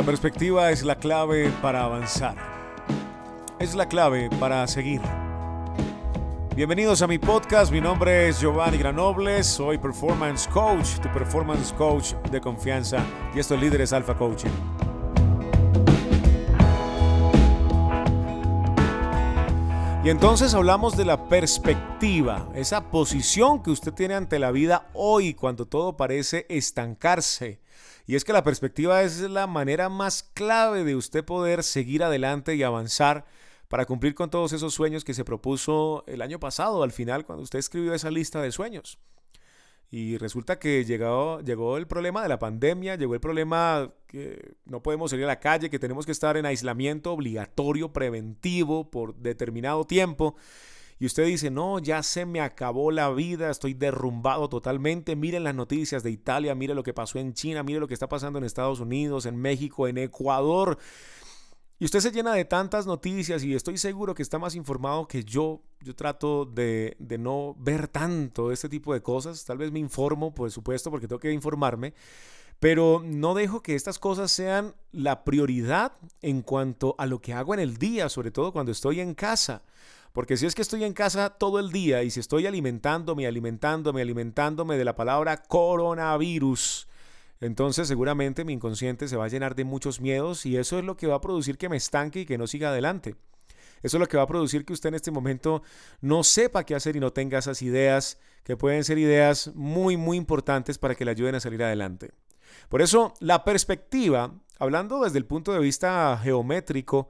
La perspectiva es la clave para avanzar. Es la clave para seguir. Bienvenidos a mi podcast, mi nombre es Giovanni Granobles, soy Performance Coach, tu Performance Coach de confianza y esto es Líderes Alpha Coaching. Y entonces hablamos de la perspectiva, esa posición que usted tiene ante la vida hoy cuando todo parece estancarse. Y es que la perspectiva es la manera más clave de usted poder seguir adelante y avanzar para cumplir con todos esos sueños que se propuso el año pasado, al final, cuando usted escribió esa lista de sueños. Y resulta que llegó, llegó el problema de la pandemia, llegó el problema que no podemos salir a la calle, que tenemos que estar en aislamiento obligatorio, preventivo, por determinado tiempo. Y usted dice, no, ya se me acabó la vida, estoy derrumbado totalmente. Miren las noticias de Italia, mire lo que pasó en China, mire lo que está pasando en Estados Unidos, en México, en Ecuador. Y usted se llena de tantas noticias y estoy seguro que está más informado que yo. Yo trato de, de, no ver tanto este tipo de cosas. Tal vez me informo, por supuesto, porque tengo que informarme. Pero no dejo que estas cosas sean la prioridad en cuanto a lo que hago en el día, sobre todo cuando estoy en casa. Porque si es que estoy en casa todo el día y si estoy alimentándome, alimentándome, alimentándome de la palabra coronavirus, entonces seguramente mi inconsciente se va a llenar de muchos miedos y eso es lo que va a producir que me estanque y que no siga adelante. Eso es lo que va a producir que usted en este momento no sepa qué hacer y no tenga esas ideas que pueden ser ideas muy, muy importantes para que le ayuden a salir adelante. Por eso, la perspectiva, hablando desde el punto de vista geométrico,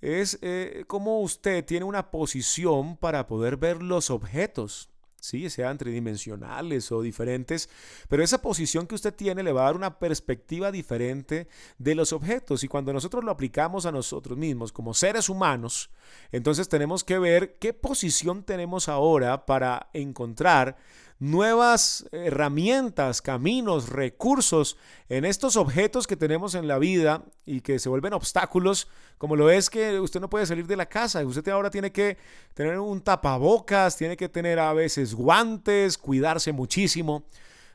es eh, cómo usted tiene una posición para poder ver los objetos sí, sean tridimensionales o diferentes, pero esa posición que usted tiene le va a dar una perspectiva diferente de los objetos. Y cuando nosotros lo aplicamos a nosotros mismos como seres humanos, entonces tenemos que ver qué posición tenemos ahora para encontrar nuevas herramientas, caminos, recursos en estos objetos que tenemos en la vida y que se vuelven obstáculos, como lo es que usted no puede salir de la casa, usted ahora tiene que tener un tapabocas, tiene que tener a veces guantes, cuidarse muchísimo,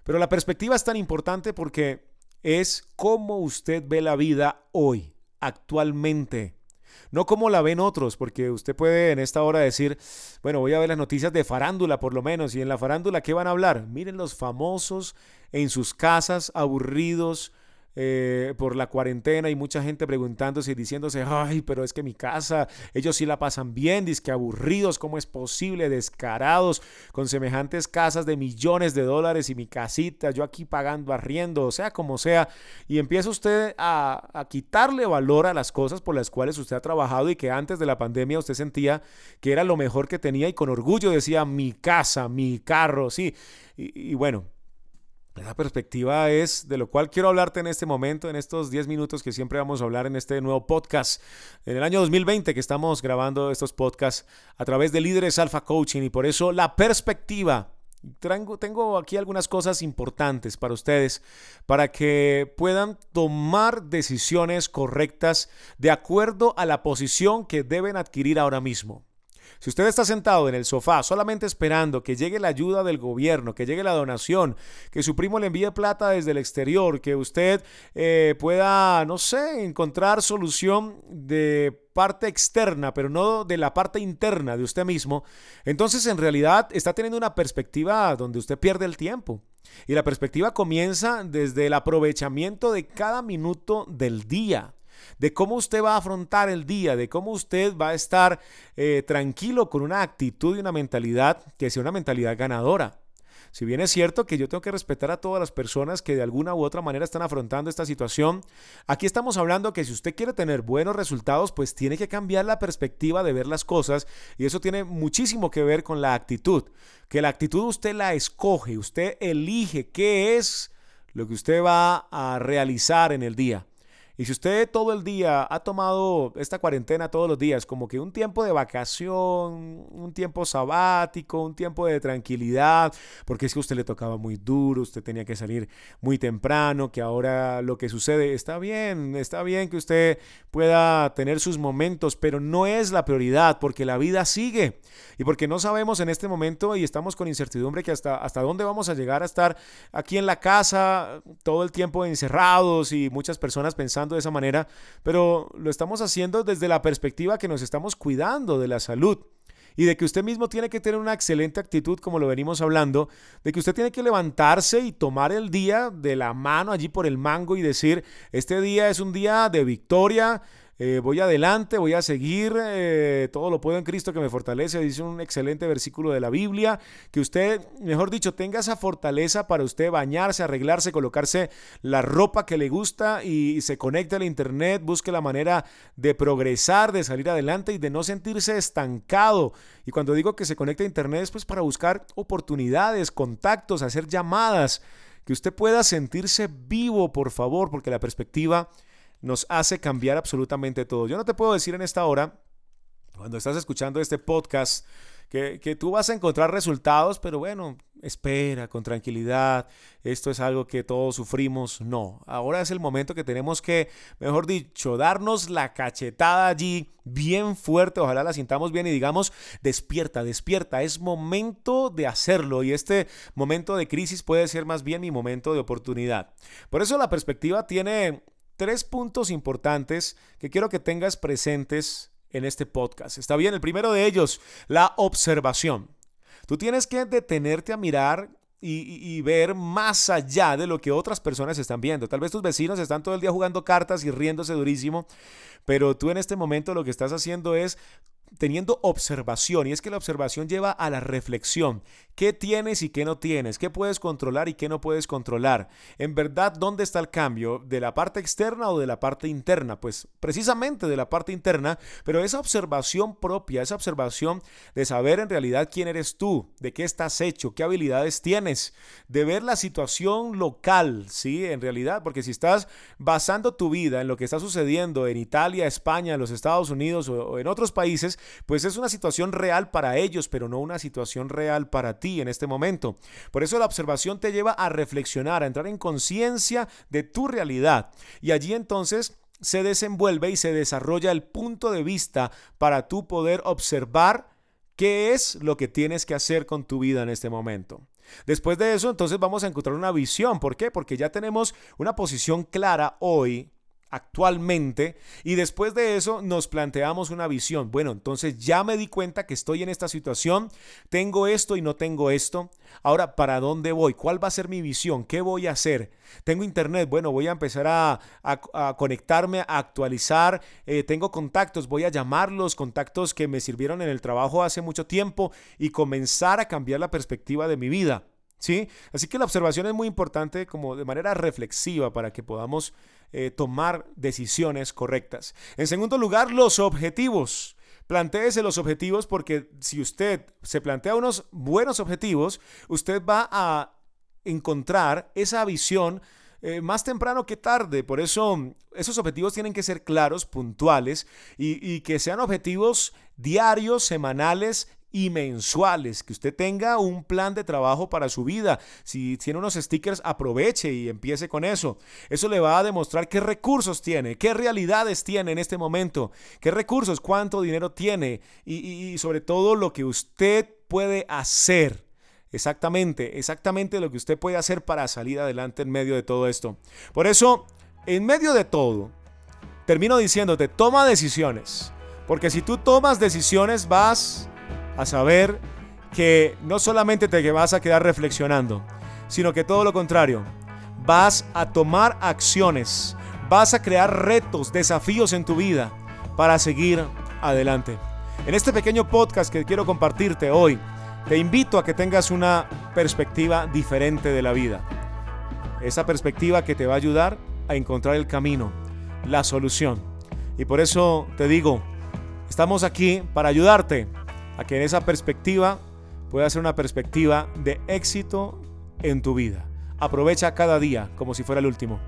pero la perspectiva es tan importante porque es cómo usted ve la vida hoy, actualmente. No como la ven otros, porque usted puede en esta hora decir, bueno, voy a ver las noticias de farándula por lo menos, y en la farándula, ¿qué van a hablar? Miren los famosos en sus casas, aburridos, eh, por la cuarentena y mucha gente preguntándose y diciéndose, ay, pero es que mi casa, ellos sí la pasan bien, que aburridos, ¿cómo es posible? Descarados, con semejantes casas de millones de dólares y mi casita, yo aquí pagando arriendo, o sea, como sea, y empieza usted a, quitarle valor a las cosas por las cuales usted ha trabajado y que antes de la pandemia usted sentía que era lo mejor que tenía y con orgullo decía, mi casa, mi carro, sí, y bueno. Esa perspectiva es de lo cual quiero hablarte en este momento, en estos 10 minutos que siempre vamos a hablar en este nuevo podcast. En el año 2020 que estamos grabando estos podcasts a través de Líderes Alpha Coaching y por eso la perspectiva. Tengo aquí algunas cosas importantes para ustedes, para que puedan tomar decisiones correctas de acuerdo a la posición que deben adquirir ahora mismo. Si usted está sentado en el sofá solamente esperando que llegue la ayuda del gobierno, que llegue la donación, que su primo le envíe plata desde el exterior, que usted eh, pueda, no sé, encontrar solución de parte externa, pero no de la parte interna de usted mismo, entonces en realidad está teniendo una perspectiva donde usted pierde el tiempo. Y la perspectiva comienza desde el aprovechamiento de cada minuto del día de cómo usted va a afrontar el día, de cómo usted va a estar eh, tranquilo con una actitud y una mentalidad que sea una mentalidad ganadora. Si bien es cierto que yo tengo que respetar a todas las personas que de alguna u otra manera están afrontando esta situación, aquí estamos hablando que si usted quiere tener buenos resultados, pues tiene que cambiar la perspectiva de ver las cosas y eso tiene muchísimo que ver con la actitud. Que la actitud usted la escoge, usted elige qué es lo que usted va a realizar en el día. Y si usted todo el día ha tomado esta cuarentena todos los días como que un tiempo de vacación, un tiempo sabático, un tiempo de tranquilidad, porque es que usted le tocaba muy duro, usted tenía que salir muy temprano, que ahora lo que sucede está bien, está bien que usted pueda tener sus momentos, pero no es la prioridad porque la vida sigue. Y porque no sabemos en este momento y estamos con incertidumbre que hasta, hasta dónde vamos a llegar a estar aquí en la casa todo el tiempo encerrados y muchas personas pensando de esa manera, pero lo estamos haciendo desde la perspectiva que nos estamos cuidando de la salud y de que usted mismo tiene que tener una excelente actitud, como lo venimos hablando, de que usted tiene que levantarse y tomar el día de la mano allí por el mango y decir, este día es un día de victoria, eh, voy adelante, voy a seguir, eh, todo lo puedo en Cristo que me fortalece, dice un excelente versículo de la Biblia, que usted, mejor dicho, tenga esa fortaleza para usted bañarse, arreglarse, colocarse la ropa que le gusta y se conecte al Internet, busque la manera de progresar, de salir adelante y de no sentirse estancado. Y cuando digo que se conecte a Internet es pues para buscar oportunidades, contactos, hacer llamadas, que usted pueda sentirse vivo, por favor, porque la perspectiva nos hace cambiar absolutamente todo. Yo no te puedo decir en esta hora, cuando estás escuchando este podcast, que, tú vas a encontrar resultados, pero bueno, espera con tranquilidad, esto es algo que todos sufrimos. No, ahora es el momento que tenemos que, mejor dicho, darnos la cachetada allí bien fuerte, ojalá la sintamos bien y digamos, despierta, despierta, es momento de hacerlo y este momento de crisis puede ser más bien mi momento de oportunidad. Por eso la perspectiva tiene tres puntos importantes que quiero que tengas presentes en este podcast. Está bien, el primero de ellos, la observación. Tú tienes que detenerte a mirar y, ver más allá de lo que otras personas están viendo. Tal vez tus vecinos están todo el día jugando cartas y riéndose durísimo, pero tú en este momento lo que estás haciendo es teniendo observación, y es que la observación lleva a la reflexión. ¿Qué tienes y qué no tienes? ¿Qué puedes controlar y qué no puedes controlar? En verdad, ¿dónde está el cambio? ¿De la parte externa o de la parte interna? Pues precisamente de la parte interna, pero esa observación propia, esa observación de saber en realidad quién eres tú, de qué estás hecho, qué habilidades tienes, de ver la situación local, ¿sí? En realidad, porque si estás basando tu vida en lo que está sucediendo en Italia, España, los Estados Unidos o en otros países, pues es una situación real para ellos, pero no una situación real para ti en este momento. Por eso la observación te lleva a reflexionar, a entrar en conciencia de tu realidad. Y allí entonces se desenvuelve y se desarrolla el punto de vista para tú poder observar qué es lo que tienes que hacer con tu vida en este momento. Después de eso, entonces vamos a encontrar una visión. ¿Por qué? Porque ya tenemos una posición clara hoy actualmente y después de eso nos planteamos una visión. Bueno, entonces ya me di cuenta que estoy en esta situación, tengo esto y no tengo esto. Ahora, ¿para dónde voy? ¿Cuál va a ser mi visión? ¿Qué voy a hacer? Tengo internet, bueno, voy a empezar a, conectarme, a actualizar, eh, tengo contactos, voy a llamarlos, contactos que me sirvieron en el trabajo hace mucho tiempo y comenzar a cambiar la perspectiva de mi vida. ¿Sí? Así que la observación es muy importante como de manera reflexiva para que podamos eh, tomar decisiones correctas. En segundo lugar, los objetivos. Plantéese los objetivos porque si usted se plantea unos buenos objetivos, usted va a encontrar esa visión eh, más temprano que tarde. Por eso esos objetivos tienen que ser claros, puntuales y que sean objetivos diarios, semanales y mensuales, que usted tenga un plan de trabajo para su vida. Si tiene unos stickers, aproveche y empiece con eso. Eso le va a demostrar qué recursos tiene, qué realidades tiene en este momento, qué recursos, cuánto dinero tiene y, sobre todo lo que usted puede hacer. Exactamente, exactamente lo que usted puede hacer para salir adelante en medio de todo esto. Por eso, en medio de todo, termino diciéndote, toma decisiones. Porque si tú tomas decisiones vas a saber que no solamente te vas a quedar reflexionando, sino que todo lo contrario, vas a tomar acciones, vas a crear retos, desafíos en tu vida para seguir adelante. En este pequeño podcast que quiero compartirte hoy, te invito a que tengas una perspectiva diferente de la vida. Esa perspectiva que te va a ayudar a encontrar el camino, la solución. Y por eso te digo, estamos aquí para ayudarte a que en esa perspectiva pueda ser una perspectiva de éxito en tu vida. Aprovecha cada día como si fuera el último.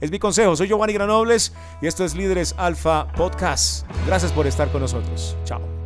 Es mi consejo, soy Giovanni Granobles y esto es Líderes Alfa Podcast. Gracias por estar con nosotros. Chao.